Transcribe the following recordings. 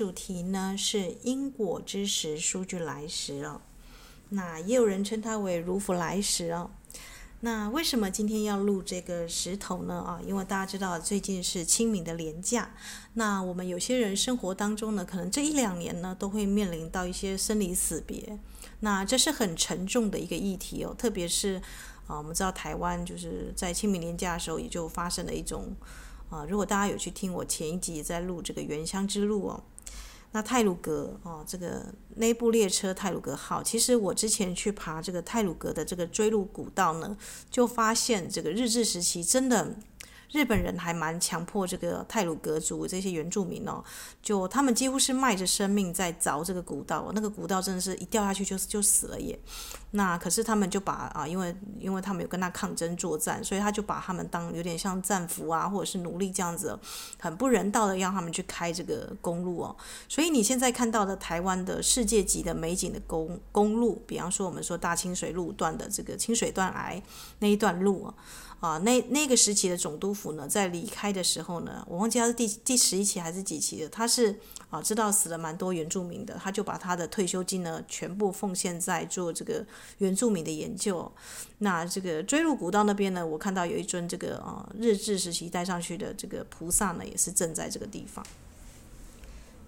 主题呢是因果之石书具来石哦。那也有人称它为如弗来石哦。那为什么今天要录这个石头呢？啊，因为大家知道最近是清明的连假。那我们有些人生活当中呢，可能这一两年呢都会面临到一些生离死别。那这是很沉重的一个议题哦，特别是。啊，我们知道台湾就是在清明连假的时候，也就发生了一种啊。如果大家有去听我前一集在录这个原乡之路哦，那泰鲁阁哦，这个内部列车泰鲁阁号，其实我之前去爬这个泰鲁阁的这个追鹿古道呢，就发现这个日治时期真的。日本人还蛮强迫这个泰鲁阁族这些原住民哦，就他们几乎是卖着生命在凿这个古道，那个古道真的是一掉下去就就死了耶。那可是他们就把啊，因为因为他们有跟他抗争作战，所以他就把他们当有点像战俘啊，或者是奴隶这样子，很不人道的让他们去开这个公路哦。所以你现在看到的台湾的世界级的美景的公公路，比方说我们说大清水路段的这个清水断崖那一段路啊。啊，那那个时期的总督府呢，在离开的时候呢，我忘记他是第第十一期还是几期的，他是啊知道死了蛮多原住民的，他就把他的退休金呢全部奉献在做这个原住民的研究。那这个追入古道那边呢，我看到有一尊这个啊日治时期带上去的这个菩萨呢，也是正在这个地方。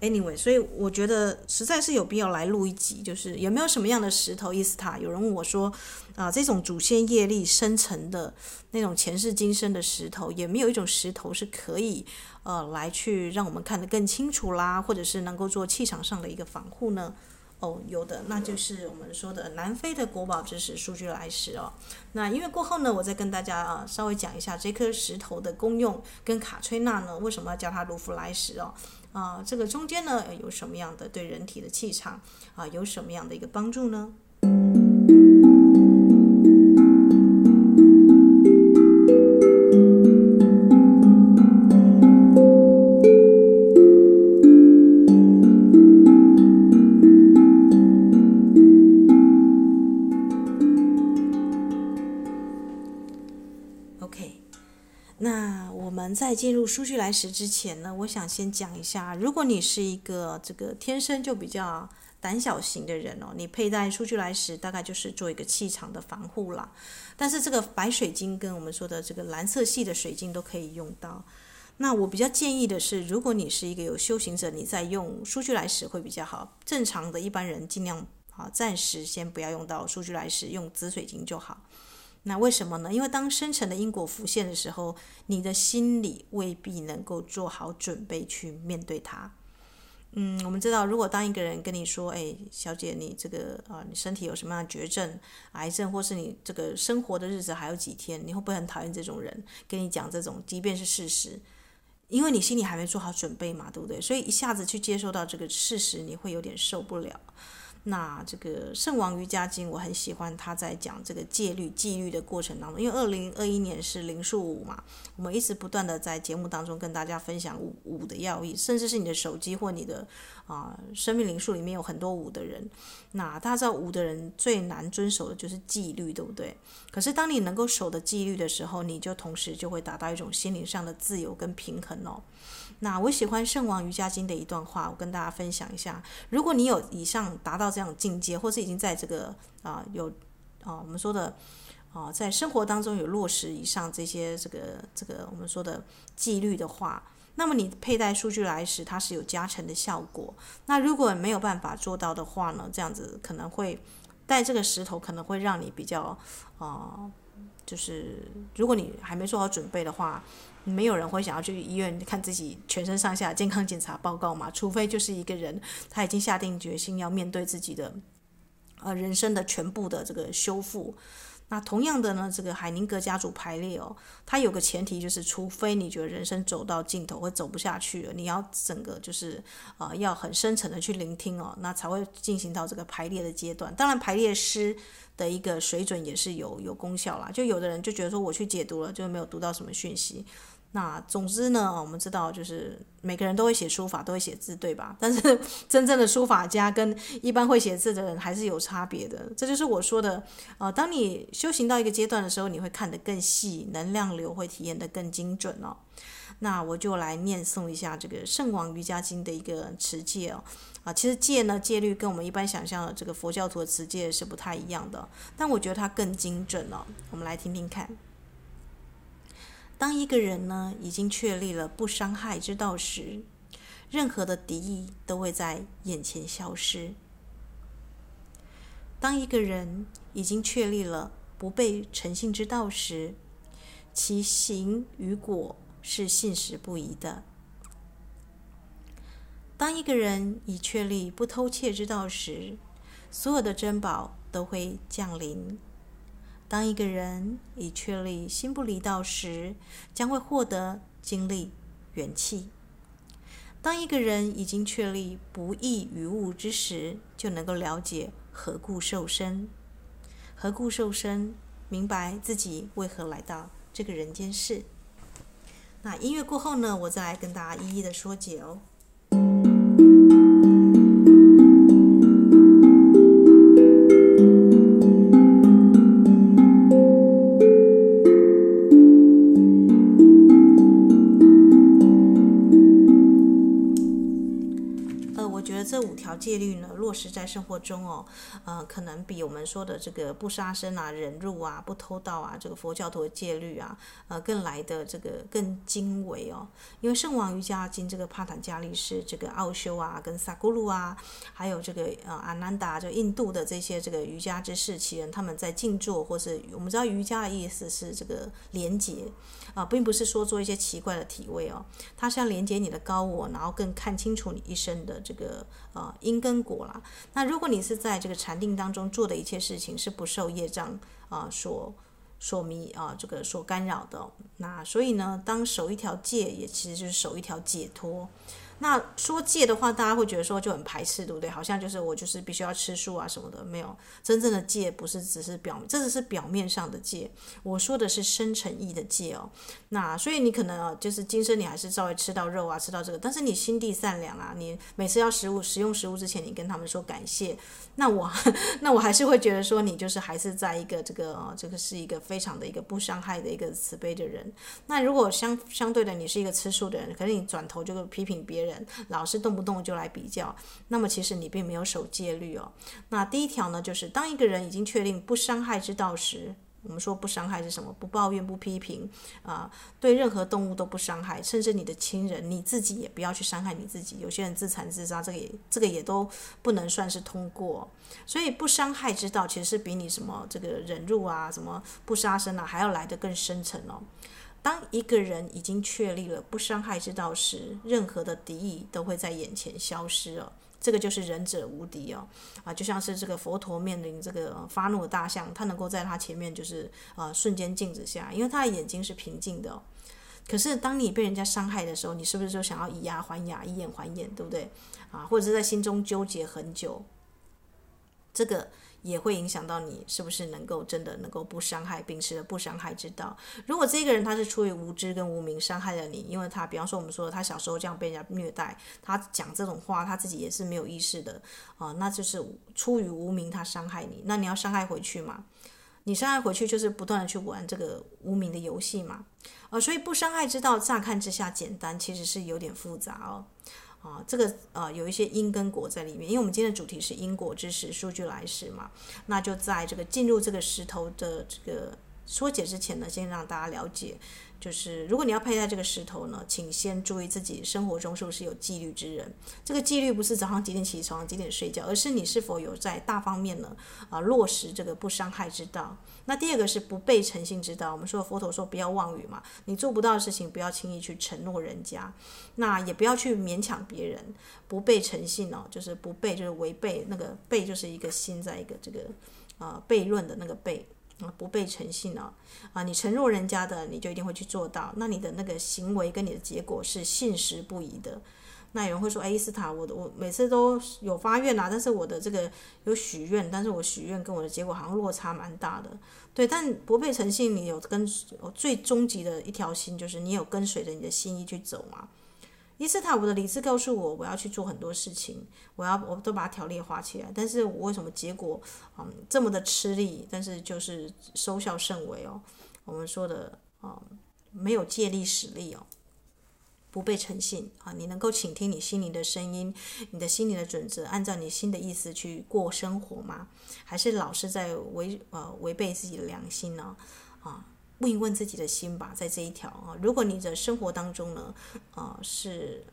Anyway，所以我觉得实在是有必要来录一集，就是有没有什么样的石头伊斯塔？有人问我说，啊，这种祖先业力生成的那种前世今生的石头，有没有一种石头是可以呃来去让我们看得更清楚啦，或者是能够做气场上的一个防护呢？哦，有的，那就是我们说的南非的国宝之石书具来石哦。那因为过后呢，我再跟大家啊稍微讲一下这颗石头的功用，跟卡崔娜呢为什么要叫它卢弗莱石哦。啊，这个中间呢有什么样的对人体的气场啊有什么样的一个帮助呢？在进入数据来时之前呢，我想先讲一下，如果你是一个这个天生就比较胆小型的人哦，你佩戴数据来时大概就是做一个气场的防护啦。但是这个白水晶跟我们说的这个蓝色系的水晶都可以用到。那我比较建议的是，如果你是一个有修行者，你在用数据来时会比较好。正常的一般人尽量啊，暂时先不要用到数据来时，用紫水晶就好。那为什么呢？因为当生成的因果浮现的时候，你的心里未必能够做好准备去面对它。嗯，我们知道，如果当一个人跟你说：“哎，小姐，你这个啊，你身体有什么样的绝症、癌症，或是你这个生活的日子还有几天？”你会不会很讨厌这种人跟你讲这种，即便是事实？因为你心里还没做好准备嘛，对不对？所以一下子去接受到这个事实，你会有点受不了。那这个圣王瑜伽经，我很喜欢他在讲这个戒律、纪律的过程当中，因为二零二一年是灵数五嘛，我们一直不断的在节目当中跟大家分享五五的要义，甚至是你的手机或你的啊、生命灵数里面有很多五的人，那大家知道五的人最难遵守的就是纪律，对不对？可是当你能够守的纪律的时候，你就同时就会达到一种心灵上的自由跟平衡哦。那我喜欢《圣王瑜伽经》的一段话，我跟大家分享一下。如果你有以上达到这样境界，或是已经在这个啊、有啊、我们说的啊、在生活当中有落实以上这些这个这个我们说的纪律的话，那么你佩戴数据来时，它是有加成的效果。那如果没有办法做到的话呢，这样子可能会戴这个石头可能会让你比较啊、就是如果你还没做好准备的话。没有人会想要去医院看自己全身上下健康检查报告嘛？除非就是一个人他已经下定决心要面对自己的呃人生的全部的这个修复。那同样的呢，这个海宁格家族排列哦，它有个前提就是，除非你觉得人生走到尽头或走不下去了，你要整个就是呃要很深沉的去聆听哦，那才会进行到这个排列的阶段。当然，排列师的一个水准也是有有功效啦。就有的人就觉得说我去解读了，就没有读到什么讯息。那总之呢，我们知道就是每个人都会写书法，都会写字，对吧？但是 真正的书法家跟一般会写字的人还是有差别的。这就是我说的，呃，当你修行到一个阶段的时候，你会看得更细，能量流会体验得更精准哦。那我就来念诵一下这个《圣广瑜伽经》的一个持戒哦。啊，其实戒呢，戒律跟我们一般想象的这个佛教徒的持戒是不太一样的，但我觉得它更精准哦。我们来听听看。当一个人呢，已经确立了不伤害之道时，任何的敌意都会在眼前消失。当一个人已经确立了不被诚信之道时，其行与果是信实不疑的。当一个人已确立不偷窃之道时，所有的珍宝都会降临。当一个人已确立心不离道时，将会获得精力、元气。当一个人已经确立不异于物之时，就能够了解。何故受身？何故受身？明白自己为何来到这个人间世。那音乐过后呢，我再来跟大家一一的说解哦。戒律呢，落实在生活中哦，呃，可能比我们说的这个不杀生啊、忍辱啊、不偷盗啊，这个佛教徒戒律啊，呃，更来的这个更精微哦。因为圣王瑜伽经这个帕坦加利是这个奥修啊，跟萨古鲁啊，还有这个呃阿南达，就印度的这些这个瑜伽之士其人，他们在静坐，或是我们知道瑜伽的意思是这个连结啊，并不是说做一些奇怪的体位哦，它是要连接你的高我，然后更看清楚你一生的这个呃。因跟果啦，那如果你是在这个禅定当中做的一切事情是不受业障啊所所迷啊这个所干扰的，那所以呢，当守一条戒也其实就是守一条解脱。那说戒的话，大家会觉得说就很排斥，对不对？好像就是我就是必须要吃素啊什么的，没有真正的戒，不是只是表，这只是表面上的戒。我说的是深层意的戒哦。那所以你可能啊，就是今生你还是稍微吃到肉啊，吃到这个，但是你心地善良啊，你每次要食物食用食物之前，你跟他们说感谢，那我 那我还是会觉得说你就是还是在一个这个，这个是一个非常的一个不伤害的一个慈悲的人。那如果相相对的你是一个吃素的人，可是你转头就会批评别人。人老是动不动就来比较，那么其实你并没有守戒律哦。那第一条呢，就是当一个人已经确定不伤害之道时，我们说不伤害是什么？不抱怨、不批评啊、对任何动物都不伤害，甚至你的亲人，你自己也不要去伤害你自己。有些人自残自杀，这个也这个也都不能算是通过。所以不伤害之道，其实是比你什么这个忍辱啊、什么不杀生啊，还要来得更深层哦。当一个人已经确立了不伤害之道时，任何的敌意都会在眼前消失了。这个就是仁者无敌哦，啊，就像是这个佛陀面临这个发怒的大象，他能够在他前面就是呃瞬间静止下，因为他的眼睛是平静的。可是当你被人家伤害的时候，你是不是就想要以牙还牙，以眼还眼，对不对？啊，或者是在心中纠结很久，这个。也会影响到你是不是能够真的能够不伤害，秉持了不伤害之道。如果这个人他是出于无知跟无明伤害了你，因为他比方说我们说他小时候这样被人家虐待，他讲这种话他自己也是没有意识的啊，那就是出于无明他伤害你，那你要伤害回去嘛？你伤害回去就是不断的去玩这个无明的游戏嘛？啊，所以不伤害之道乍看之下简单，其实是有点复杂哦。啊，这个呃有一些因跟果在里面，因为我们今天的主题是因果之时，数据来时嘛，那就在这个进入这个石头的这个说解之前呢，先让大家了解。就是如果你要佩戴这个石头呢，请先注意自己生活中是不是有纪律之人。这个纪律不是早上几点起床、几点睡觉，而是你是否有在大方面呢啊落实这个不伤害之道。那第二个是不被诚信之道。我们说佛陀说不要妄语嘛，你做不到的事情不要轻易去承诺人家，那也不要去勉强别人。不被诚信哦，就是不被就是违背那个悖就是一个心在一个这个啊悖论的那个悖。不被诚信哦，啊，你承诺人家的，你就一定会去做到。那你的那个行为跟你的结果是信实不疑的。那有人会说，哎，伊斯塔，我的我每次都有发愿啊，但是我的这个有许愿，但是我许愿跟我的结果好像落差蛮大的。对，但不被诚信，你有跟最终极的一条心，就是你有跟随着你的心意去走嘛。伊斯塔，我的理智告诉我，我要去做很多事情，我要我都把它条列化起来。但是我为什么结果嗯这么的吃力？但是就是收效甚微哦。我们说的啊、嗯，没有借力使力哦。不被诚信啊，你能够倾听你心灵的声音，你的心灵的准则，按照你心的意思去过生活吗？还是老是在违呃违背自己的良心呢？啊，问一问自己的心吧，在这一条啊，如果你的生活当中呢，啊是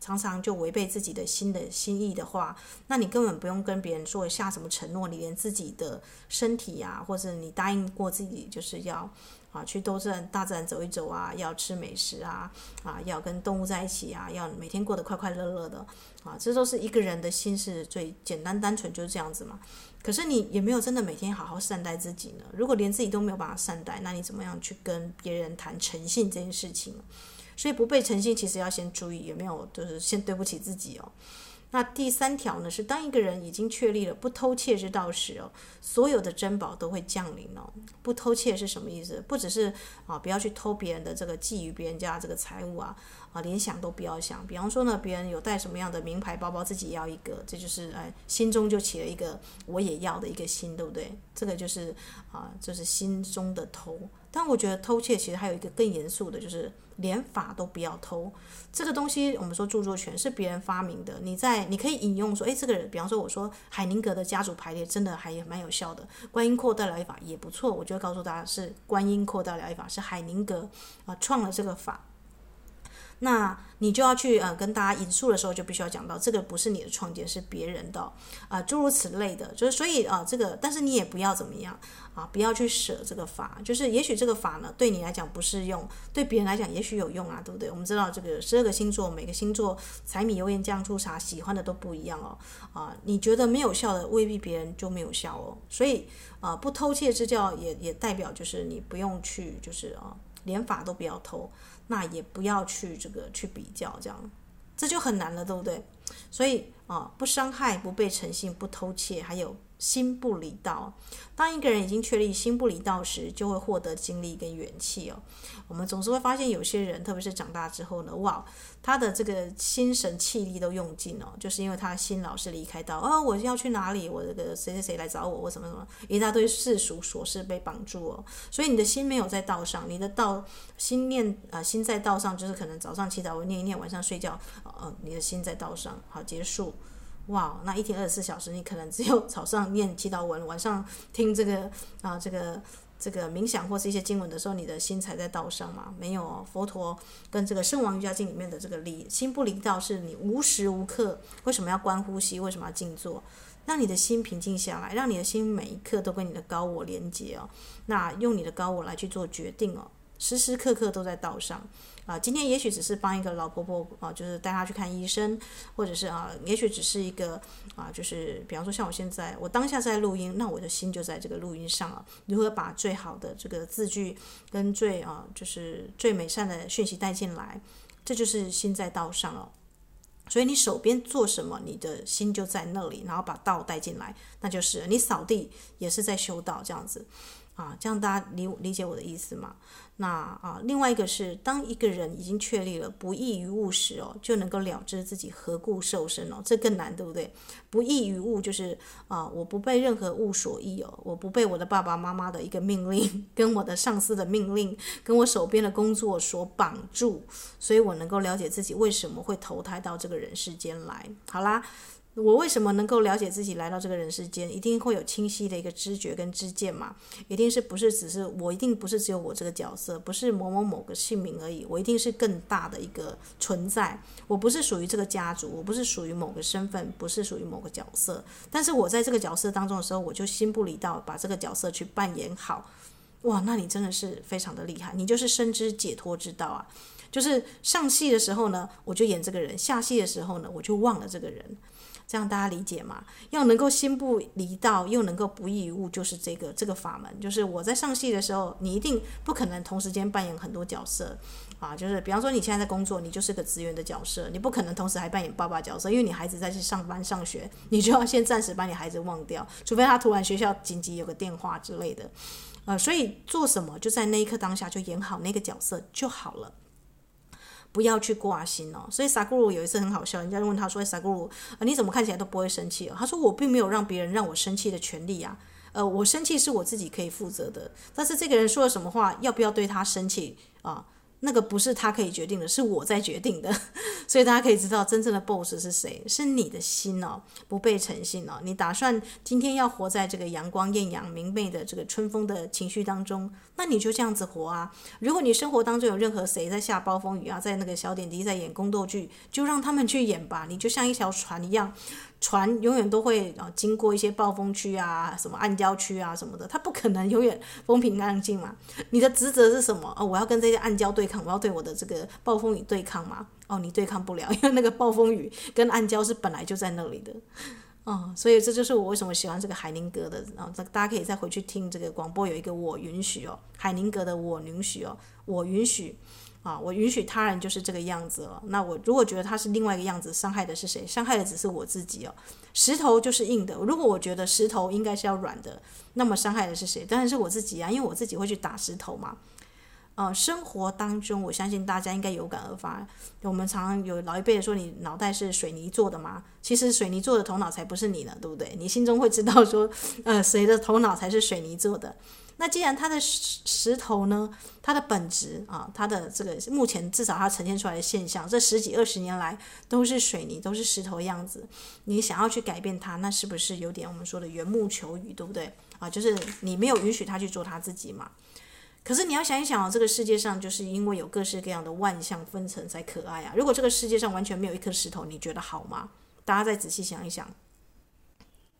常常就违背自己的心的心意的话，那你根本不用跟别人说下什么承诺，你连自己的身体呀、或者你答应过自己就是要。啊，去多自然大自然走一走啊，要吃美食啊，啊，要跟动物在一起啊，要每天过得快快乐乐的啊，这都是一个人的心是最简单单纯就是这样子嘛。可是你也没有真的每天好好善待自己呢。如果连自己都没有办法善待，那你怎么样去跟别人谈诚信这件事情？所以不被诚信，其实要先注意有没有，就是先对不起自己哦。那第三条呢，是当一个人已经确立了不偷窃之道时哦，所有的珍宝都会降临哦。不偷窃是什么意思？不只是啊，不要去偷别人的这个觊觎别人家这个财物啊啊，连想都不要想。比方说呢，别人有带什么样的名牌包包，自己要一个，这就是哎，心中就起了一个我也要的一个心，对不对？这个就是啊，就是心中的偷。但我觉得偷窃其实还有一个更严肃的，就是连法都不要偷。这个东西我们说著作权是别人发明的，你在你可以引用说，诶，这个人，比方说我说海宁格的家族排列真的还蛮有效的，观音扩大疗愈法也不错，我就会告诉大家是观音扩大疗愈法是海宁格啊创了这个法。那你就要去呃跟大家引述的时候，就必须要讲到这个不是你的创建，是别人的啊，诸如此类的，就是所以啊这个，但是你也不要怎么样啊，不要去舍这个法，就是也许这个法呢对你来讲不适用，对别人来讲也许有用啊，对不对？我们知道这个十二个星座，每个星座柴米油盐酱醋茶喜欢的都不一样哦啊，你觉得没有效的，未必别人就没有效哦，所以啊不偷窃之教也也代表就是你不用去就是啊连法都不要偷。那也不要去这个去比较，这样这就很难了，对不对？所以啊，不伤害、不被诚信、不偷窃，还有。心不离道，当一个人已经确立心不离道时，就会获得精力跟元气哦。我们总是会发现有些人，特别是长大之后呢，哇，他的这个心神气力都用尽了，就是因为他的心老是离开道。哦，我要去哪里？我这个谁谁谁来找我？我什么什么，一大堆世俗琐事被绑住哦。所以你的心没有在道上，你的道心念啊、心在道上，就是可能早上祈祷我念一念，晚上睡觉，呃，你的心在道上，好结束。哇，那一天二十四小时，你可能只有早上念祈祷文，晚上听这个啊，这个这个冥想或是一些经文的时候，你的心才在道上嘛？没有哦，佛陀跟这个《圣王瑜伽经》里面的这个离心不离道，是你无时无刻为什么要观呼吸？为什么要静坐？让你的心平静下来，让你的心每一刻都跟你的高我连接哦。那用你的高我来去做决定哦，时时刻刻都在道上。啊，今天也许只是帮一个老婆婆啊，就是带她去看医生，或者是啊，也许只是一个啊，就是比方说像我现在，我当下在录音，那我的心就在这个录音上了。如何把最好的这个字句跟最啊，就是最美善的讯息带进来，这就是心在道上了。所以你手边做什么，你的心就在那里，然后把道带进来，那就是你扫地也是在修道这样子。啊，这样大家理理解我的意思吗？那啊，另外一个是，当一个人已经确立了不异于物时哦，就能够了知自己何故受身哦，这更难，对不对？不异于物就是啊，我不被任何物所役哦，我不被我的爸爸妈妈的一个命令，跟我的上司的命令，跟我手边的工作所绑住，所以我能够了解自己为什么会投胎到这个人世间来。好啦。我为什么能够了解自己来到这个人世间？一定会有清晰的一个知觉跟知见嘛？一定是不是只是我？一定不是只有我这个角色，不是某某某个姓名而已。我一定是更大的一个存在。我不是属于这个家族，我不是属于某个身份，不是属于某个角色。但是我在这个角色当中的时候，我就心不离道，把这个角色去扮演好。哇，那你真的是非常的厉害，你就是深知解脱之道啊！就是上戏的时候呢，我就演这个人；下戏的时候呢，我就忘了这个人。这样大家理解吗？要能够心不离道，又能够不异于物，就是这个这个法门。就是我在上戏的时候，你一定不可能同时间扮演很多角色啊。就是比方说，你现在在工作，你就是个职员的角色，你不可能同时还扮演爸爸角色，因为你孩子在去上班上学，你就要先暂时把你孩子忘掉，除非他突然学校紧急有个电话之类的。呃，所以做什么就在那一刻当下就演好那个角色就好了。不要去挂心哦，所以萨古鲁有一次很好笑，人家就问他说：“萨古鲁，你怎么看起来都不会生气？”他说：“我并没有让别人让我生气的权利啊，呃，我生气是我自己可以负责的。但是这个人说了什么话，要不要对他生气啊？那个不是他可以决定的，是我在决定的。所以大家可以知道，真正的 boss 是谁？是你的心哦，不被诚信哦。你打算今天要活在这个阳光艳阳明媚的这个春风的情绪当中，那你就这样子活啊。如果你生活当中有任何谁在下暴风雨啊，在那个小点滴在演宫斗剧，就让他们去演吧。你就像一条船一样。船永远都会啊经过一些暴风区啊，什么暗礁区啊什么的，它不可能永远风平浪静嘛。你的职责是什么？哦，我要跟这些暗礁对抗，我要对我的这个暴风雨对抗嘛。哦，你对抗不了，因 为那个暴风雨跟暗礁是本来就在那里的。哦，所以这就是我为什么喜欢这个海宁格的。然后这大家可以再回去听这个广播，有一个我允许哦，海宁格的我允许哦，我允许。啊，我允许他人就是这个样子了。那我如果觉得他是另外一个样子，伤害的是谁？伤害的只是我自己哦。石头就是硬的，如果我觉得石头应该是要软的，那么伤害的是谁？当然是我自己啊，因为我自己会去打石头嘛。呃，生活当中，我相信大家应该有感而发。我们常常有老一辈说：“你脑袋是水泥做的吗？”其实水泥做的头脑才不是你呢，对不对？你心中会知道说，呃，谁的头脑才是水泥做的？那既然它的石石头呢，它的本质啊，它的这个目前至少它呈现出来的现象，这十几二十年来都是水泥，都是石头样子。你想要去改变它，那是不是有点我们说的缘木求鱼，对不对？啊，就是你没有允许它去做它自己嘛。可是你要想一想哦，这个世界上就是因为有各式各样的万象纷呈才可爱啊。如果这个世界上完全没有一颗石头，你觉得好吗？大家再仔细想一想。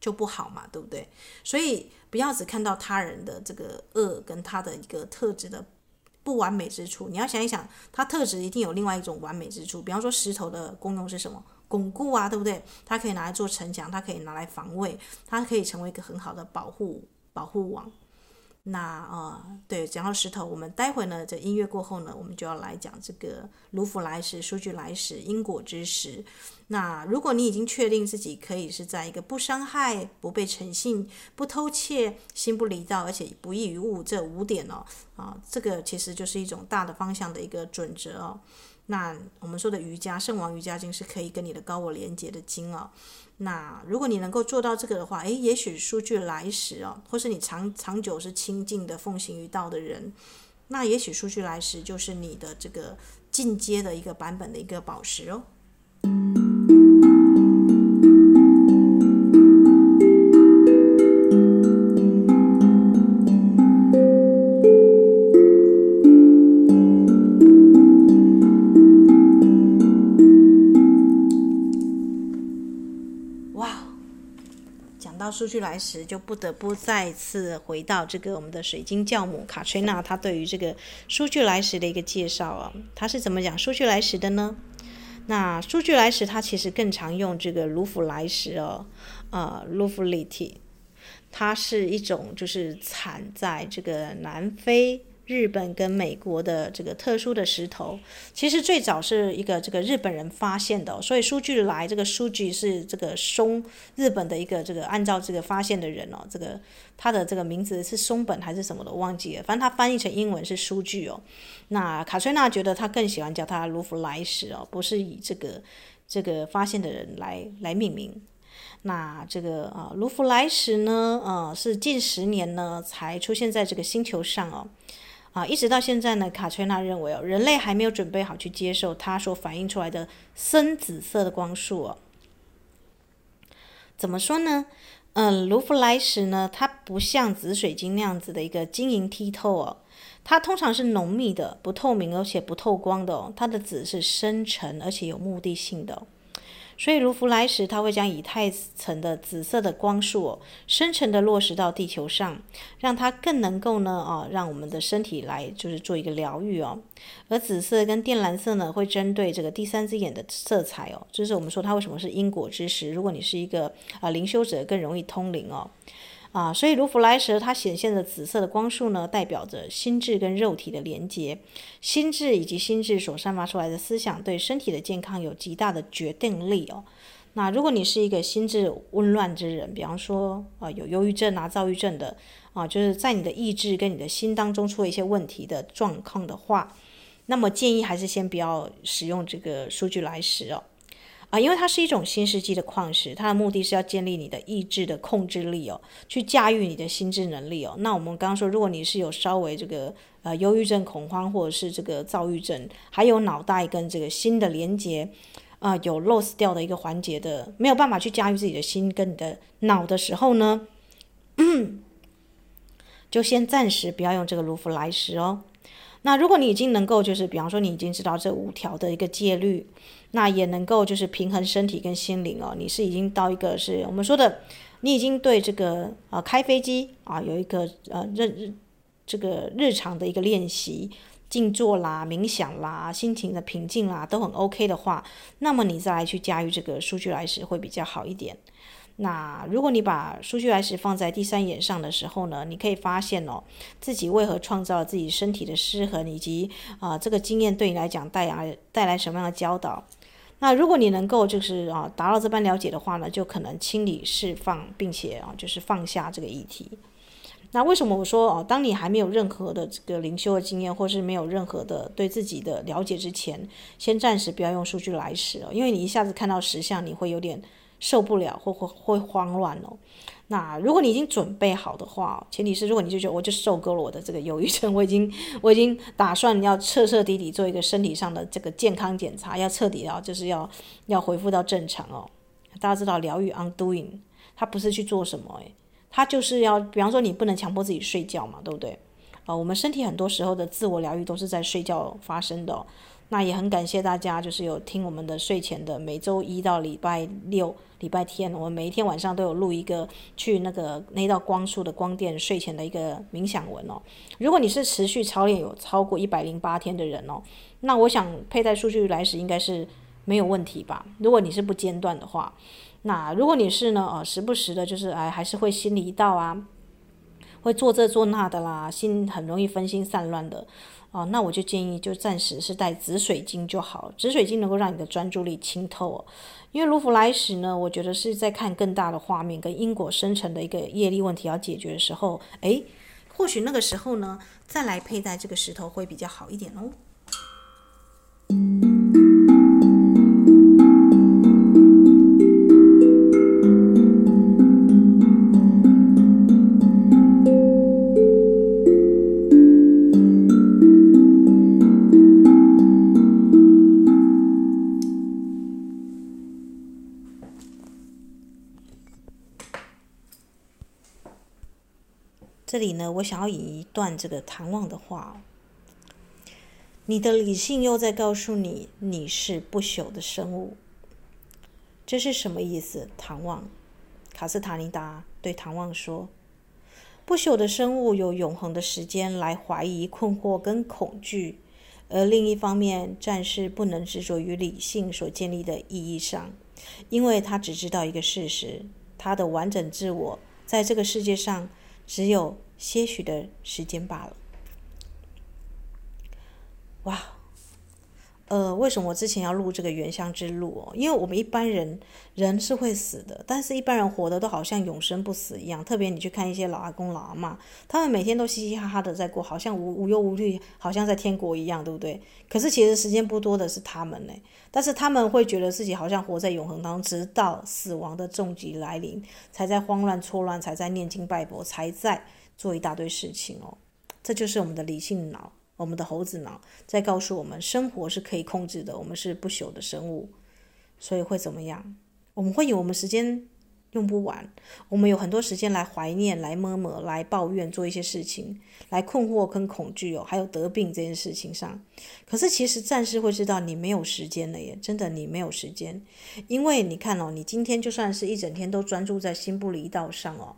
就不好嘛，对不对？所以不要只看到他人的这个恶跟他的一个特质的不完美之处，你要想一想，他特质一定有另外一种完美之处。比方说石头的功用是什么？巩固啊，对不对？它可以拿来做城墙，它可以拿来防卫，它可以成为一个很好的保护保护网。那啊、呃，对，讲到石头，我们待会呢，这音乐过后呢，我们就要来讲这个卢浮来时、数据来时、因果之时。那如果你已经确定自己可以是在一个不伤害、不被诚信、不偷窃、心不离道，而且不异于物这五点哦，啊，这个其实就是一种大的方向的一个准则哦。那我们说的瑜伽，圣王瑜伽经是可以跟你的高我连接的经哦。那如果你能够做到这个的话，诶，也许数据来时哦，或是你长长久是清净的奉行于道的人，那也许数据来时就是你的这个进阶的一个版本的一个宝石哦。数据来时，就不得不再次回到这个我们的水晶教母卡崔娜，她对于这个数据来时的一个介绍啊，她是怎么讲数据来时的呢？那数据来时，它其实更常用这个卢浮来时哦，呃，luflity，它是一种就是产在这个南非。日本跟美国的这个特殊的石头，其实最早是一个这个日本人发现的，哦，所以书俱来这个书俱是这个松日本的一个这个按照这个发现的人哦，这个他的这个名字是松本还是什么的我忘记了，反正他翻译成英文是书俱哦。那卡崔娜觉得他更喜欢叫他卢浮来石哦，不是以这个这个发现的人来来命名。那这个啊卢浮来石呢，呃是近十年呢才出现在这个星球上哦。啊，一直到现在呢，卡崔娜认为哦，人类还没有准备好去接受它所反映出来的深紫色的光束哦。怎么说呢？嗯，卢浮莱石呢，它不像紫水晶那样子的一个晶莹剔透哦，它通常是浓密的、不透明而且不透光的哦。它的紫是深沉而且有目的性的。所以卢浮来时，它会将以太层的紫色的光束哦，深层的落实到地球上，让它更能够呢，哦，让我们的身体来就是做一个疗愈哦。而紫色跟靛蓝色呢，会针对这个第三只眼的色彩哦，就是我们说它为什么是因果之石。如果你是一个啊灵修者，更容易通灵哦。啊，所以卢浮来时它显现的紫色的光束呢，代表着心智跟肉体的连接，心智以及心智所散发出来的思想，对身体的健康有极大的决定力哦。那如果你是一个心智紊乱之人，比方说啊有忧郁症啊、躁郁症的啊，就是在你的意志跟你的心当中出了一些问题的状况的话，那么建议还是先不要使用这个数据来时哦。啊，因为它是一种新世纪的矿石，它的目的是要建立你的意志的控制力哦，去驾驭你的心智能力哦。那我们刚刚说，如果你是有稍微这个呃忧郁症、恐慌，或者是这个躁郁症，还有脑袋跟这个心的连接啊、有 loss 掉的一个环节的，没有办法去驾驭自己的心跟你的脑的时候呢，就先暂时不要用这个卢浮莱石哦。那如果你已经能够，就是比方说你已经知道这五条的一个戒律，那也能够就是平衡身体跟心灵哦。你是已经到一个是我们说的，你已经对这个呃开飞机啊有一个呃日这个日常的一个练习，静坐啦、冥想啦、心情的平静啦都很 OK 的话，那么你再来去驾驭这个苏俱来时会比较好一点。那如果你把数据来时放在第三眼上的时候呢，你可以发现哦，自己为何创造自己身体的失衡，以及啊、这个经验对你来讲带来带来什么样的教导？那如果你能够就是啊达到这般了解的话呢，就可能清理释放，并且啊就是放下这个议题。那为什么我说哦，当你还没有任何的这个灵修的经验，或是没有任何的对自己的了解之前，先暂时不要用数据来时哦，因为你一下子看到实相，你会有点。受不了或或会慌乱哦。那如果你已经准备好的话，前提是如果你就觉得我就受够了我的这个忧郁症，我已经我已经打算要彻彻底底做一个身体上的这个健康检查，要彻底要就是要要恢复到正常哦。大家知道疗愈 undoing，它不是去做什么诶，它就是要比方说你不能强迫自己睡觉嘛，对不对？啊、我们身体很多时候的自我疗愈都是在睡觉发生的。那也很感谢大家，就是有听我们的睡前的每周一到礼拜六、礼拜天，我们每一天晚上都有录一个去那个那道光束的光电睡前的一个冥想文哦。如果你是持续操练有超过一百零八天的人哦，那我想佩戴数据来时应该是没有问题吧？如果你是不间断的话，那如果你是呢，呃，时不时的，就是哎，还是会心里一道啊，会做这做那的啦，心很容易分心散乱的。哦，那我就建议就暂时是带紫水晶就好，紫水晶能够让你的专注力清透哦。因为卢浮莱石呢，我觉得是在看更大的画面跟因果生成的一个业力问题要解决的时候，诶，或许那个时候呢，再来佩戴这个石头会比较好一点哦。这里呢，我想要引一段这个唐望的话：你的理性又在告诉你，你是不朽的生物。这是什么意思？唐望，卡斯塔尼达对唐望说：“不朽的生物有永恒的时间来怀疑、困惑跟恐惧，而另一方面，战士不能执着于理性所建立的意义上，因为他只知道一个事实：他的完整自我在这个世界上只有。”些许的时间罢了。哇，呃，为什么我之前要录这个原乡之路哦？因为我们一般人人是会死的，但是一般人活的都好像永生不死一样。特别你去看一些老阿公老阿妈，他们每天都嘻嘻哈哈的在过，好像无无忧无虑，好像在天国一样，对不对？可是其实时间不多的是他们呢，但是他们会觉得自己好像活在永恒当中，直到死亡的重击来临，才在慌乱错乱，才在念经拜佛，才在。做一大堆事情哦，这就是我们的理性脑，我们的猴子脑在告诉我们，生活是可以控制的，我们是不朽的生物，所以会怎么样？我们会有我们时间用不完，我们有很多时间来怀念、来摸摸、来抱怨，做一些事情，来困惑跟恐惧哦，还有得病这件事情上。可是其实暂时会知道你没有时间了耶，真的你没有时间，因为你看哦，你今天就算是一整天都专注在心不离道上哦。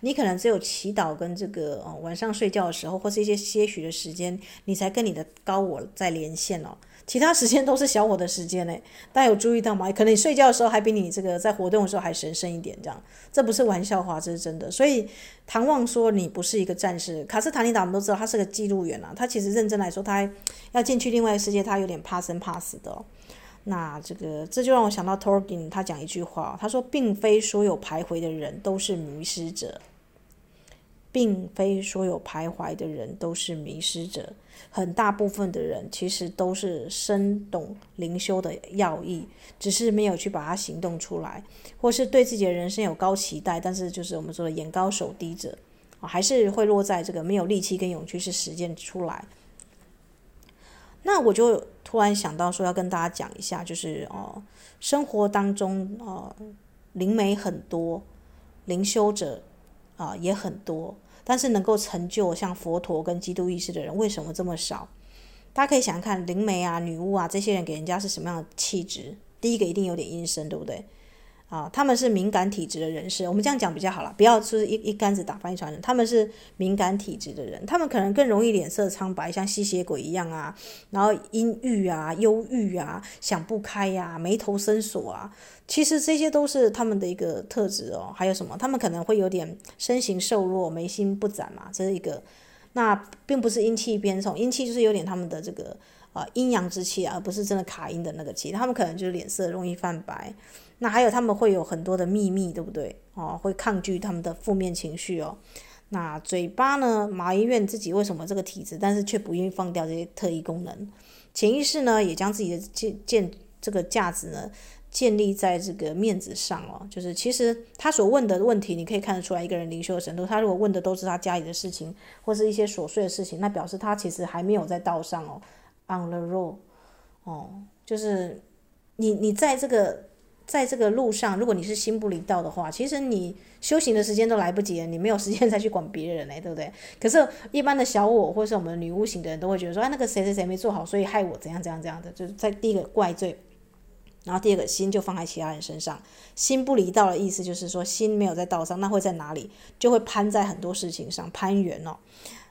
你可能只有祈祷跟这个哦，晚上睡觉的时候，或是一些些许的时间，你才跟你的高我在连线哦。其他时间都是小我的时间呢。大家有注意到吗？可能你睡觉的时候还比你这个在活动的时候还神圣一点，这样。这不是玩笑话，这是真的。所以唐望说你不是一个战士，卡斯塔尼达我们都知道他是个记录员啊。他其实认真来说，他要进去另外一个世界，他有点怕生怕死的。那这个这就让我想到 Tolkien 他讲一句话，他说，并非所有徘徊的人都是迷失者。并非所有徘徊的人都是迷失者，很大部分的人其实都是深懂灵修的要义，只是没有去把它行动出来，或是对自己的人生有高期待，但是就是我们说的眼高手低者，还是会落在这个没有力气跟勇气去实践出来。那我就突然想到说，要跟大家讲一下，就是哦，生活当中哦，灵媒很多，灵修者啊也很多。但是能够成就像佛陀跟基督意识的人为什么这么少？大家可以想想看，灵媒啊、女巫啊这些人给人家是什么样的气质？第一个一定有点阴森，对不对？啊，他们是敏感体质的人士，我们这样讲比较好了，不要就是一一竿子打翻一船人。他们是敏感体质的人，他们可能更容易脸色苍白，像吸血鬼一样啊，然后阴郁啊、忧郁啊、想不开呀、啊、眉头深锁啊。其实这些都是他们的一个特质哦。还有什么？他们可能会有点身形瘦弱、眉心不展嘛，这是一个。那并不是阴气偏重，阴气就是有点他们的这个呃阴阳之气啊，而不是真的卡阴的那个气。他们可能就是脸色容易泛白。那还有他们会有很多的秘密，对不对？哦，会抗拒他们的负面情绪哦。那嘴巴呢，埋怨自己为什么这个体质，但是却不愿意放掉这些特异功能。潜意识呢，也将自己的建建这个价值呢，建立在这个面子上哦。就是其实他所问的问题，你可以看得出来一个人灵修的程度。他如果问的都是他家里的事情，或是一些琐碎的事情，那表示他其实还没有在道上哦，on the road 哦，就是你你在这个。在这个路上，如果你是心不离道的话，其实你修行的时间都来不及了，你没有时间再去管别人嘞，对不对？可是，一般的小我或是我们女巫型的人都会觉得说，哎，那个谁谁谁没做好，所以害我怎样怎样怎样的，就是在第一个怪罪，然后第二个心就放在其他人身上，心不离道的意思就是说，心没有在道上，那会在哪里？就会攀在很多事情上，攀缘哦。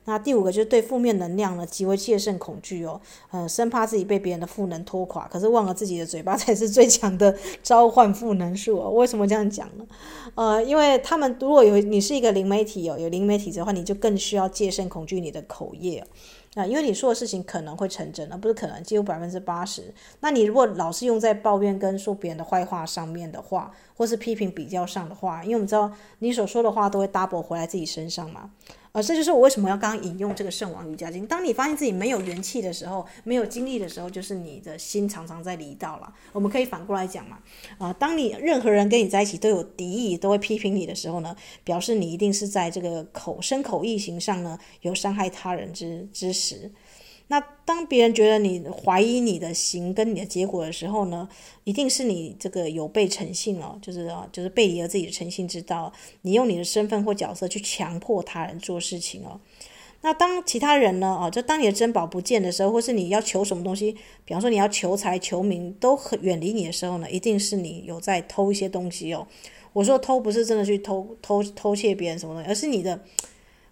那第五个就是对负面能量呢极为戒慎恐惧哦，呃，生怕自己被别人的负能拖垮，可是忘了自己的嘴巴才是最强的召唤负能术哦。为什么这样讲呢？呃，因为他们如果有你是一个灵媒体哦，有灵媒体的话，你就更需要戒慎恐惧你的口业啊，呃，因为你说的事情可能会成真，而不是可能，几乎百分之八十。那你如果老是用在抱怨跟说别人的坏话上面的话，或是批评比较上的话，因为我们知道你所说的话都会 double 回来自己身上嘛。啊，这就是我为什么要刚刚引用这个《圣王瑜伽经》。当你发现自己没有元气的时候，没有精力的时候，就是你的心常常在离道了。我们可以反过来讲嘛，啊，当你任何人跟你在一起都有敌意，都会批评你的时候呢，表示你一定是在这个口身口意行上呢有伤害他人之之时。那当别人觉得你怀疑你的行跟你的结果的时候呢，一定是你这个有悖诚信哦，就是啊，就是背离了自己的诚信之道，你用你的身份或角色去强迫他人做事情哦。那当其他人呢，哦，就当你的珍宝不见的时候，或是你要求什么东西，比方说你要求财求名，都很远离你的时候呢，一定是你有在偷一些东西哦。我说偷不是真的去偷偷偷窃别人什么东西，而是你的，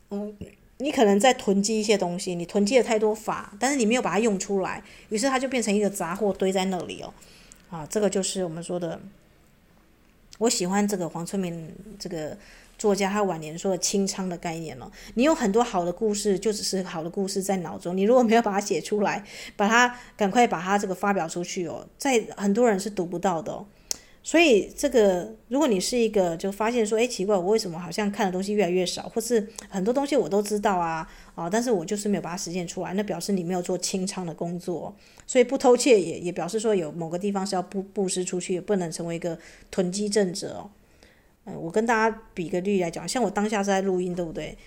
嗯。你可能在囤积一些东西，你囤积了太多法，但是你没有把它用出来，于是它就变成一个杂货堆在那里哦。啊，这个就是我们说的，我喜欢这个黄春明这个作家他晚年说的清仓的概念哦。你有很多好的故事，就只是好的故事在脑中，你如果没有把它写出来，把它赶快把它这个发表出去哦，在很多人是读不到的。所以这个，如果你是一个就发现说，哎，奇怪，我为什么好像看的东西越来越少，或是很多东西我都知道啊，啊，但是我就是没有把它实践出来，那表示你没有做清仓的工作。所以不偷窃也也表示说有某个地方是要布布施出去，也不能成为一个囤积症者哦。嗯，我跟大家比个例来讲，像我当下是在录音，对不对？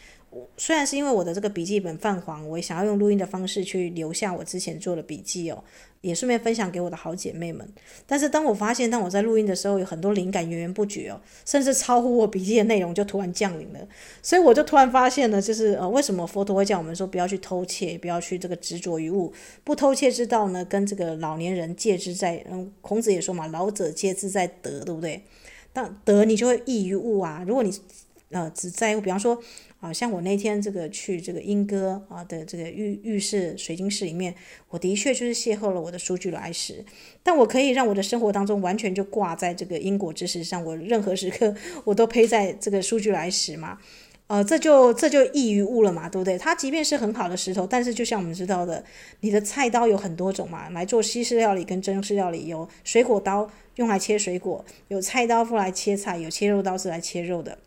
虽然是因为我的这个笔记本泛黄，我也想要用录音的方式去留下我之前做的笔记哦，也顺便分享给我的好姐妹们。但是当我发现，当我在录音的时候，有很多灵感源源不绝哦，甚至超乎我笔记的内容就突然降临了。所以我就突然发现了，就是呃，为什么佛陀会叫我们说不要去偷窃，不要去这个执着于物，不偷窃之道呢？跟这个老年人戒之在，嗯，孔子也说嘛，老者戒之在德，对不对？当德你就会异于物啊。如果你呃只在乎，比方说。啊，像我那天这个去这个莺歌啊的这个浴浴室水晶室里面，我的确就是邂逅了我的书俱来时，但我可以让我的生活当中完全就挂在这个因果知识上，我任何时刻我都陪在这个书俱来时嘛，呃，这就这就异于物了嘛，对不对？它即便是很好的石头，但是就像我们知道的，你的菜刀有很多种嘛，来做西式料理跟中式料理，有水果刀用来切水果，有菜刀用来切菜，有切肉刀是来切肉的。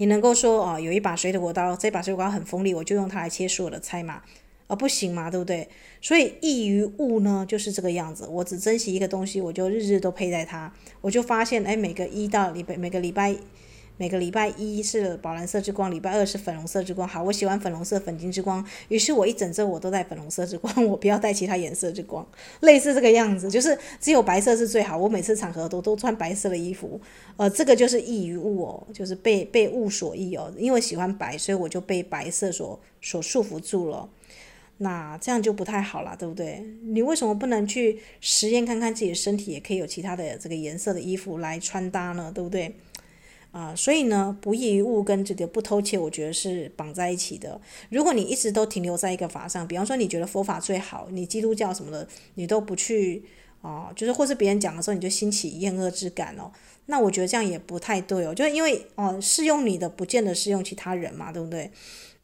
你能够说哦，有一把水果刀，这把水果刀很锋利，我就用它来切所有的菜嘛？啊，不行嘛，对不对？所以易于物呢，就是这个样子。我只珍惜一个东西，我就日日都佩戴它，我就发现，哎，每个一到礼拜，每个礼拜。每个礼拜一是宝蓝色之光，礼拜二是粉红色之光。好，我喜欢粉红色、粉金之光，于是我一整周我都带粉红色之光，我不要带其他颜色之光。类似这个样子，就是只有白色是最好。我每次场合都都穿白色的衣服，呃，这个就是易于物哦，就是被被物所役哦。因为喜欢白，所以我就被白色所所束缚住了。那这样就不太好了，对不对？你为什么不能去实验看看自己的身体也可以有其他的这个颜色的衣服来穿搭呢？对不对？啊，所以呢，不义于物跟这个不偷窃，我觉得是绑在一起的。如果你一直都停留在一个法上，比方说你觉得佛法最好，你基督教什么的，你都不去啊，就是或是别人讲的时候，你就兴起厌恶之感哦。那我觉得这样也不太对哦，就是因为哦，适用你的不见得适用其他人嘛，对不对？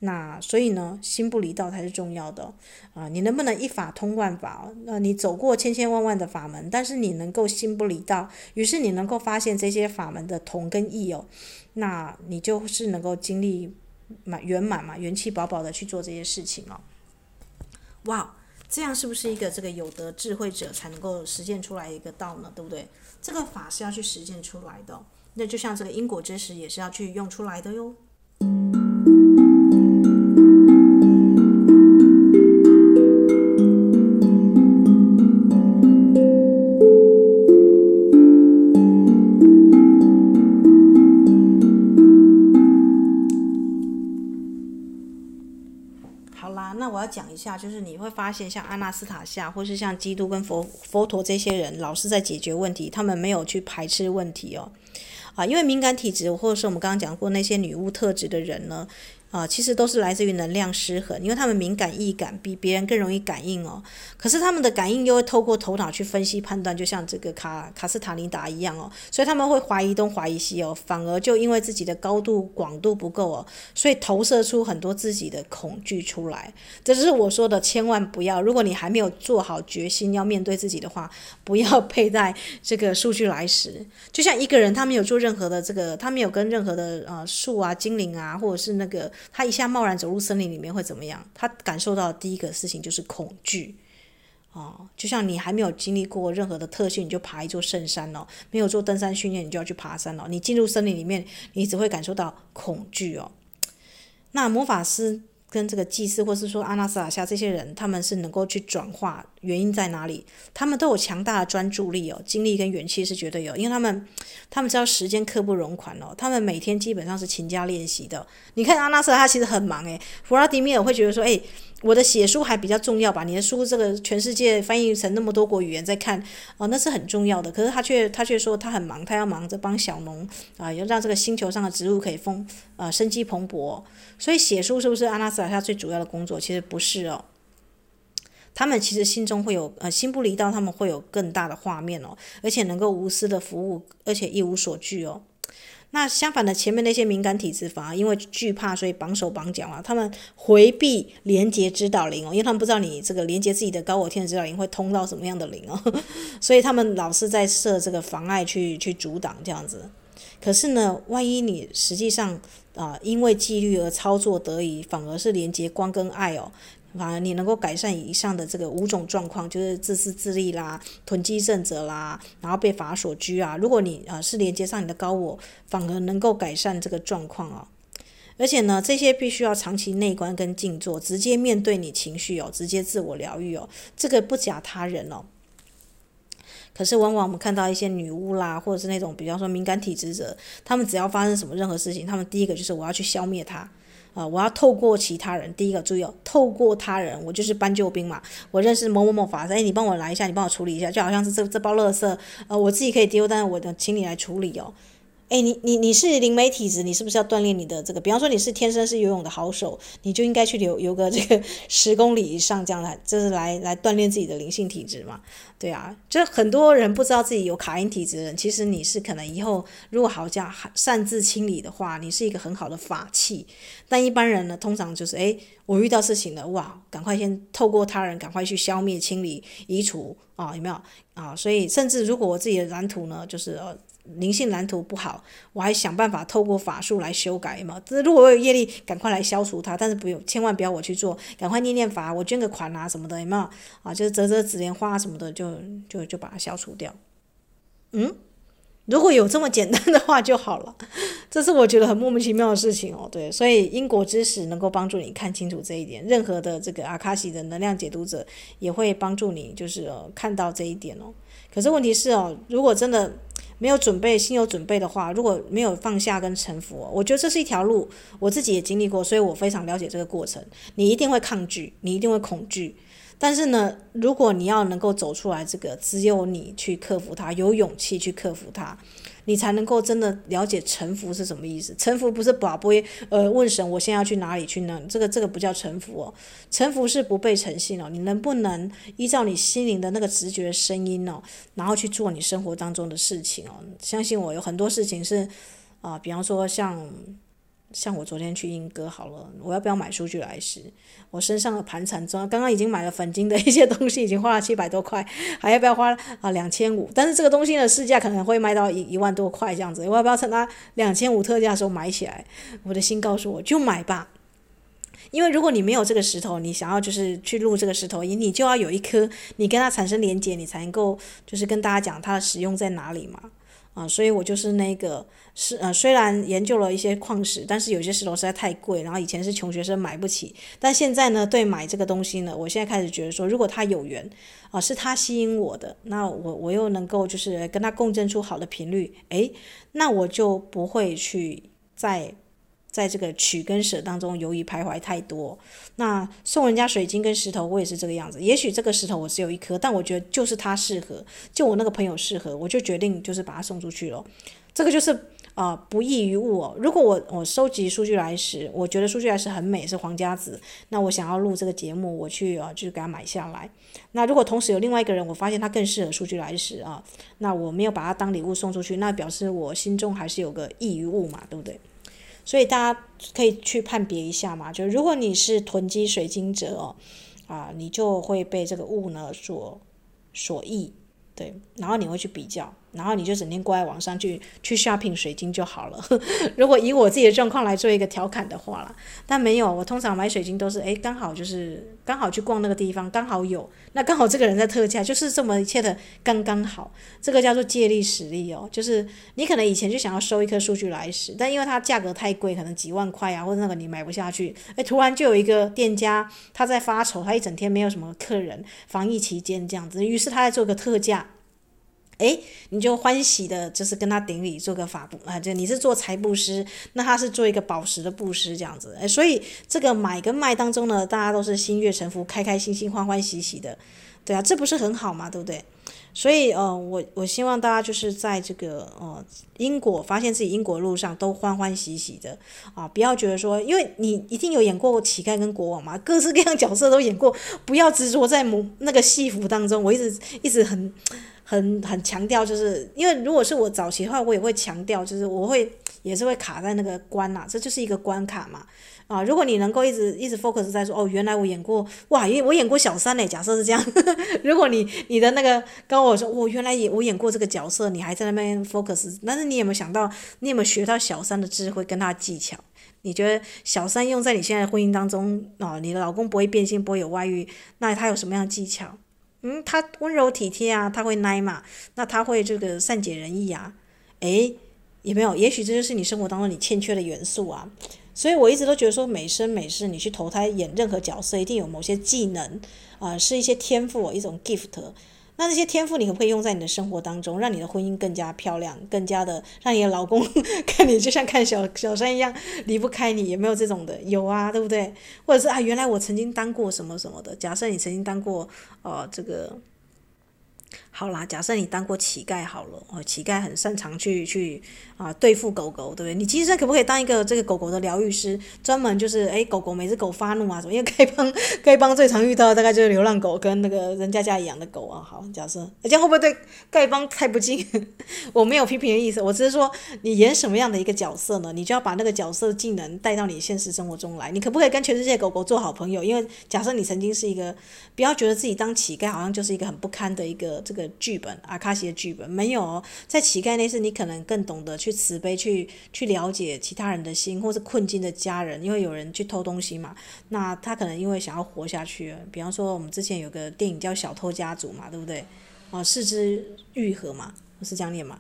那所以呢，心不离道才是重要的啊！你能不能一法通万法？那你走过千千万万的法门，但是你能够心不离道，于是你能够发现这些法门的同跟异哦，那你就是能够经历满圆满嘛，元气饱饱的去做这些事情哦。哇，这样是不是一个这个有德智慧者才能够实践出来一个道呢？对不对？这个法是要去实践出来的，那就像这个因果知识也是要去用出来的哟。下，就是你会发现，像阿纳斯塔夏，或是像基督跟佛佛陀这些人，老是在解决问题，他们没有去排斥问题哦，啊，因为敏感体质，或者是我们刚刚讲过那些女巫特质的人呢。啊，其实都是来自于能量失衡，因为他们敏感易感，比别人更容易感应哦。可是他们的感应又会透过头脑去分析判断，就像这个卡卡斯塔尼达一样哦。所以他们会怀疑东怀疑西哦，反而就因为自己的高度广度不够哦，所以投射出很多自己的恐惧出来。这就是我说的，千万不要，如果你还没有做好决心要面对自己的话，不要佩戴这个数据来时。就像一个人，他没有做任何的这个，他没有跟任何的呃树啊、精灵啊，或者是那个。他一下贸然走入森林里面会怎么样？他感受到的第一个事情就是恐惧，哦，就像你还没有经历过任何的特训，你就爬一座圣山哦，没有做登山训练，你就要去爬山哦。你进入森林里面，你只会感受到恐惧哦。那魔法师。跟这个祭司，或是说阿纳斯塔夏这些人，他们是能够去转化，原因在哪里？他们都有强大的专注力哦，精力跟元气是绝对有，因为他们他们知道时间刻不容缓哦，他们每天基本上是勤加练习的。你看阿纳斯塔夏其实很忙诶，弗拉迪米尔会觉得说，诶，我的写书还比较重要吧？你的书这个全世界翻译成那么多国语言在看哦，那是很重要的。可是他却他却说他很忙，他要忙着帮小农啊，要让这个星球上的植物可以丰啊生机蓬勃。所以写书是不是阿纳斯塔夏最主要的工作？其实不是哦，他们其实心中会有呃心不离道，他们会有更大的画面哦，而且能够无私的服务，而且一无所惧哦。那相反的，前面那些敏感体质反而因为惧怕，所以绑手绑脚啊，他们回避连接指导灵哦，因为他们不知道你这个连接自己的高我天的指导灵会通到什么样的灵哦，所以他们老是在设这个妨碍去去阻挡这样子。可是呢，万一你实际上啊、因为纪律而操作得宜，反而是连接光跟爱哦，反而你能够改善以上的这个五种状况，就是自私自利啦、囤积症者啦，然后被法所拘啊。如果你啊、呃、是连接上你的高我，反而能够改善这个状况哦。而且呢，这些必须要长期内观跟静坐，直接面对你情绪哦，直接自我疗愈哦，这个不假他人哦。可是往往我们看到一些女巫啦，或者是那种比方说敏感体质者，他们只要发生什么任何事情，他们第一个就是我要去消灭它，呃，我要透过其他人，第一个注意哦，透过他人，我就是搬救兵嘛，我认识某某某法师，哎，你帮我来一下，你帮我处理一下，就好像是这这包垃圾，呃，我自己可以丢，但是我的请你来处理哦。哎，你你你是灵媒体质，你是不是要锻炼你的这个？比方说你是天生是游泳的好手，你就应该去游游个这个 十公里以上，这样来就是来来锻炼自己的灵性体质嘛。对啊，就很多人不知道自己有卡因体质的人，其实你是可能以后如果好像擅自清理的话，你是一个很好的法器。但一般人呢，通常就是哎，我遇到事情了，哇，赶快先透过他人赶快去消灭、清理、移除啊，有没有啊？所以甚至如果我自己的蓝图呢，就是呃。灵性蓝图不好，我还想办法透过法术来修改嘛。这如果我有业力，赶快来消除它。但是不用，千万不要我去做，赶快念念法，我捐个款啊什么的，有没有？啊，就是折折纸莲花什么的，就就就把它消除掉。嗯，如果有这么简单的话就好了。这是我觉得很莫名其妙的事情哦。对，所以因果知识能够帮助你看清楚这一点。任何的这个阿卡西的能量解读者也会帮助你，就是呃看到这一点哦。可是问题是哦，如果真的没有准备，心有准备的话，如果没有放下跟臣服，我觉得这是一条路，我自己也经历过，所以我非常了解这个过程。你一定会抗拒，你一定会恐惧。但是呢，如果你要能够走出来，这个只有你去克服它，有勇气去克服它，你才能够真的了解臣服是什么意思。臣服不是宝贝，呃，问神我现在要去哪里去呢？这个这个不叫臣服哦，臣服是不被诚信哦。你能不能依照你心灵的那个直觉声音哦，然后去做你生活当中的事情哦？相信我，有很多事情是啊、比方说像。像我昨天去英哥好了，我要不要买数据来时？我身上的盘缠中，刚刚已经买了粉晶的一些东西，已经花了七百多块，还要不要花啊两千五？但是这个东西的市价可能会卖到一一万多块这样子，我要不要趁它两千五特价的时候买起来？我的心告诉我就买吧，因为如果你没有这个石头，你想要就是去录这个石头音，你就要有一颗，你跟它产生连接，你才能够就是跟大家讲它的使用在哪里嘛。啊，所以我就是那个是呃，虽然研究了一些矿石，但是有些石头实在太贵，然后以前是穷学生买不起，但现在呢，对买这个东西呢，我现在开始觉得说，如果他有缘，啊，是他吸引我的，那我我又能够就是跟他共振出好的频率，诶，那我就不会去再。在这个取跟舍当中犹豫徘徊太多，那送人家水晶跟石头，我也是这个样子。也许这个石头我只有一颗，但我觉得就是它适合，就我那个朋友适合，我就决定就是把它送出去了。这个就是啊、不异于物哦。如果我我收集数据来时，我觉得数据来时很美，是皇家子，那我想要录这个节目，我去啊，就给他买下来。那如果同时有另外一个人，我发现他更适合数据来时啊，那我没有把它当礼物送出去，那表示我心中还是有个异于物嘛，对不对？所以大家可以去判别一下嘛，就如果你是囤积水晶者哦，啊，你就会被这个物呢所所役，对，然后你会去比较。然后你就整天挂在网上去去 shopping 水晶就好了。如果以我自己的状况来做一个调侃的话啦，但没有，我通常买水晶都是诶，刚好就是刚好去逛那个地方，刚好有，那刚好这个人在特价，就是这么一切的刚刚好。这个叫做借力使力哦，就是你可能以前就想要收一颗数据来使，但因为它价格太贵，可能几万块啊，或者那个你买不下去，诶，突然就有一个店家他在发愁，他一整天没有什么客人，防疫期间这样子，于是他在做个特价。诶，你就欢喜的，就是跟他顶礼，做个法布啊，就你是做财布施，那他是做一个宝石的布施这样子，诶，所以这个买跟卖当中呢，大家都是心悦诚服，开开心心，欢欢喜喜的，对啊，这不是很好嘛？对不对？所以呃，我我希望大家就是在这个呃因果发现自己因果路上都欢欢喜喜的啊，不要觉得说，因为你一定有演过乞丐跟国王嘛，各式各样角色都演过，不要执着在某那个戏服当中，我一直一直很。很很强调，就是因为如果是我早期的话，我也会强调，就是我会也是会卡在那个关呐、这就是一个关卡嘛。啊，如果你能够一直一直 focus 在说，哦，原来我演过，哇，因为我演过小三嘞，假设是这样。如果你你的那个跟我说，我、原来也我演过这个角色，你还在那边 focus，但是你有没有想到，你有没有学到小三的智慧跟他的技巧？你觉得小三用在你现在的婚姻当中，哦，你的老公不会变心，不会有外遇，那他有什么样的技巧？嗯，他温柔体贴啊，他会耐嘛，那他会这个善解人意啊，诶，也没有？也许这就是你生活当中你欠缺的元素啊。所以我一直都觉得说，每生每世你去投胎演任何角色，一定有某些技能啊、是一些天赋，一种 gift。那那些天赋你可不可以用在你的生活当中，让你的婚姻更加漂亮，更加的让你的老公 看你就像看小小三一样离不开你？有没有这种的？有啊，对不对？或者是啊，原来我曾经当过什么什么的。假设你曾经当过呃这个。好啦，假设你当过乞丐好了，哦，乞丐很擅长去去啊对付狗狗，对不对？你其实可不可以当一个这个狗狗的疗愈师，专门就是诶狗狗每只狗发怒啊什么？因为丐帮 丐帮最常遇到的大概就是流浪狗跟那个人家家养的狗啊。好，假设这样会不会对丐帮太不敬？我没有批评的意思，我只是说你演什么样的一个角色呢？你就要把那个角色技能带到你现实生活中来。你可不可以跟全世界狗狗做好朋友？因为假设你曾经是一个，不要觉得自己当乞丐好像就是一个很不堪的一个。这个剧本，阿卡西的剧本没有。在乞丐那世，你可能更懂得去慈悲，去去了解其他人的心，或是困境的家人，因为有人去偷东西嘛。那他可能因为想要活下去，比方说我们之前有个电影叫《小偷家族》嘛，对不对？哦，是枝裕和嘛，是这样念嘛？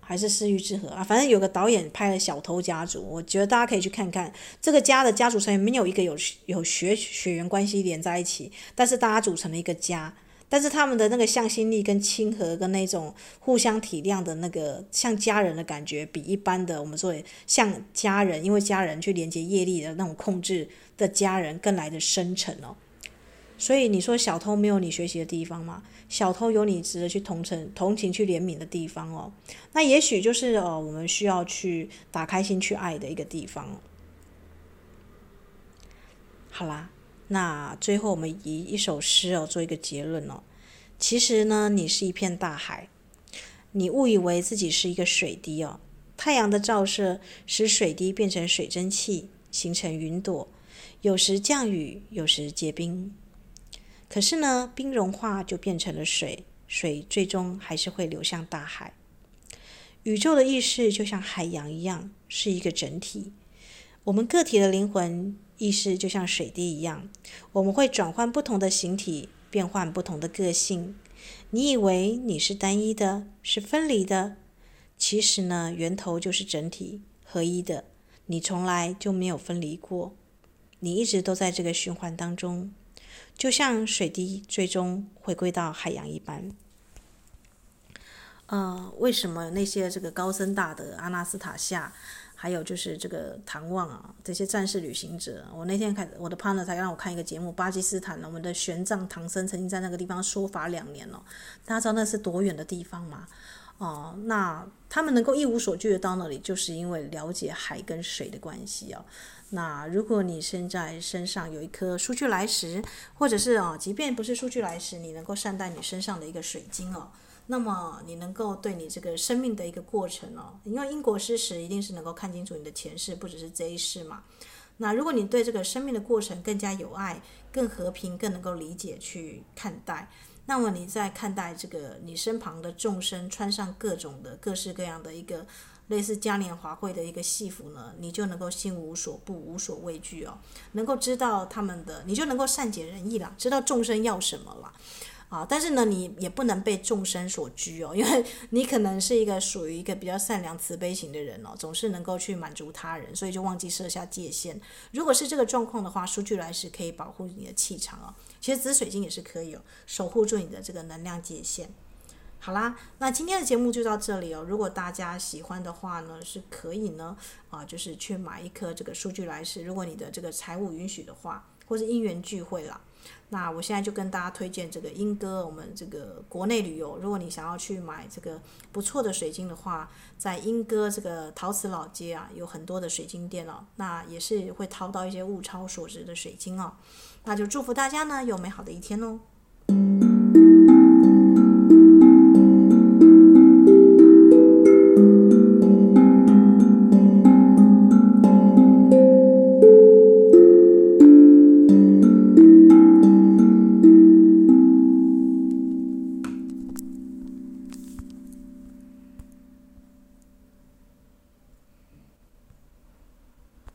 还是是枝裕和啊？反正有个导演拍了《小偷家族》，我觉得大家可以去看看。这个家的家族成员没有一个有有血血缘关系连在一起，但是大家组成了一个家。但是他们的那个向心力跟亲和跟那种互相体谅的那个像家人的感觉，比一般的我们说像家人，因为家人去连接业力的那种控制的家人更来的深沉哦。所以你说小偷没有你学习的地方吗？小偷有你值得去同情、同情去怜悯的地方哦。那也许就是呃，我们需要去打开心去爱的一个地方。好啦，那最后我们以一首诗哦做一个结论哦。其实呢，你是一片大海，你误以为自己是一个水滴哦。太阳的照射使水滴变成水蒸气，形成云朵，有时降雨，有时结冰。可是呢，冰融化就变成了水，水最终还是会流向大海。宇宙的意识就像海洋一样，是一个整体。我们个体的灵魂意识就像水滴一样，我们会转换不同的形体，变换不同的个性。你以为你是单一的，是分离的，其实呢，源头就是整体合一的。你从来就没有分离过，你一直都在这个循环当中。就像水滴最终回归到海洋一般。呃，为什么那些这个高僧大德阿纳斯塔夏，还有就是这个唐望啊，这些战士旅行者，我那天看我的 partner 才让我看一个节目，巴基斯坦呢我们的玄奘唐僧曾经在那个地方说法两年了。大家知道那是多远的地方吗？哦，那他们能够一无所惧的到那里，就是因为了解海跟水的关系哦。那如果你现在身上有一颗数据来石，或者是啊，即便不是数据来石，你能够善待你身上的一个水晶哦，那么你能够对你这个生命的一个过程哦，因为因果事实一定是能够看清楚你的前世，不只是这一世嘛。那如果你对这个生命的过程更加有爱、更和平、更能够理解去看待，那么你在看待这个你身旁的众生穿上各种的各式各样的一个。类似嘉年华会的一个戏服呢，你就能够心无所怖、无所畏惧哦，能够知道他们的，你就能够善解人意了，知道众生要什么了，啊，但是呢，你也不能被众生所拘哦，因为你可能是一个属于一个比较善良慈悲型的人哦，总是能够去满足他人，所以就忘记设下界限。如果是这个状况的话，苏俱来石可以保护你的气场哦，其实紫水晶也是可以哦，守护住你的这个能量界限。好啦，那今天的节目就到这里哦。如果大家喜欢的话呢，是可以呢，啊，就是去买一颗这个苏俱来石。如果你的这个财务允许的话，或是因缘聚会啦。那我现在就跟大家推荐这个英歌，我们这个国内旅游。如果你想要去买这个不错的水晶的话，在英歌这个陶瓷老街啊，有很多的水晶店哦。那也是会淘到一些物超所值的水晶哦。那就祝福大家呢，有美好的一天哦。